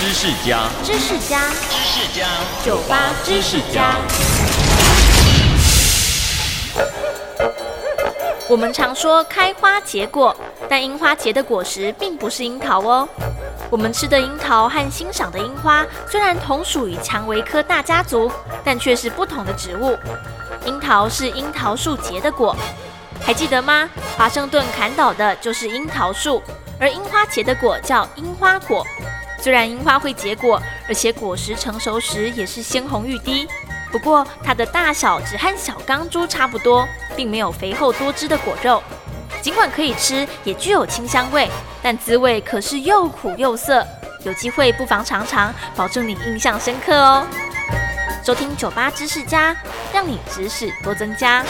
知识家，知识家，知识家，酒吧知识家。我们常说开花结果，但樱花结的果实并不是樱桃哦。我们吃的樱桃和欣赏的樱花虽然同属于蔷薇科大家族，但却是不同的植物。樱桃是樱桃树结的果，还记得吗？华盛顿砍倒的就是樱桃树，而樱花结的果叫樱花果。虽然樱花会结果，而且果实成熟时也是鲜红欲滴，不过它的大小只和小钢珠差不多，并没有肥厚多汁的果肉。尽管可以吃，也具有清香味，但滋味可是又苦又涩。有机会不妨尝尝，保证你印象深刻哦。收听酒吧知识家，让你知识多增加。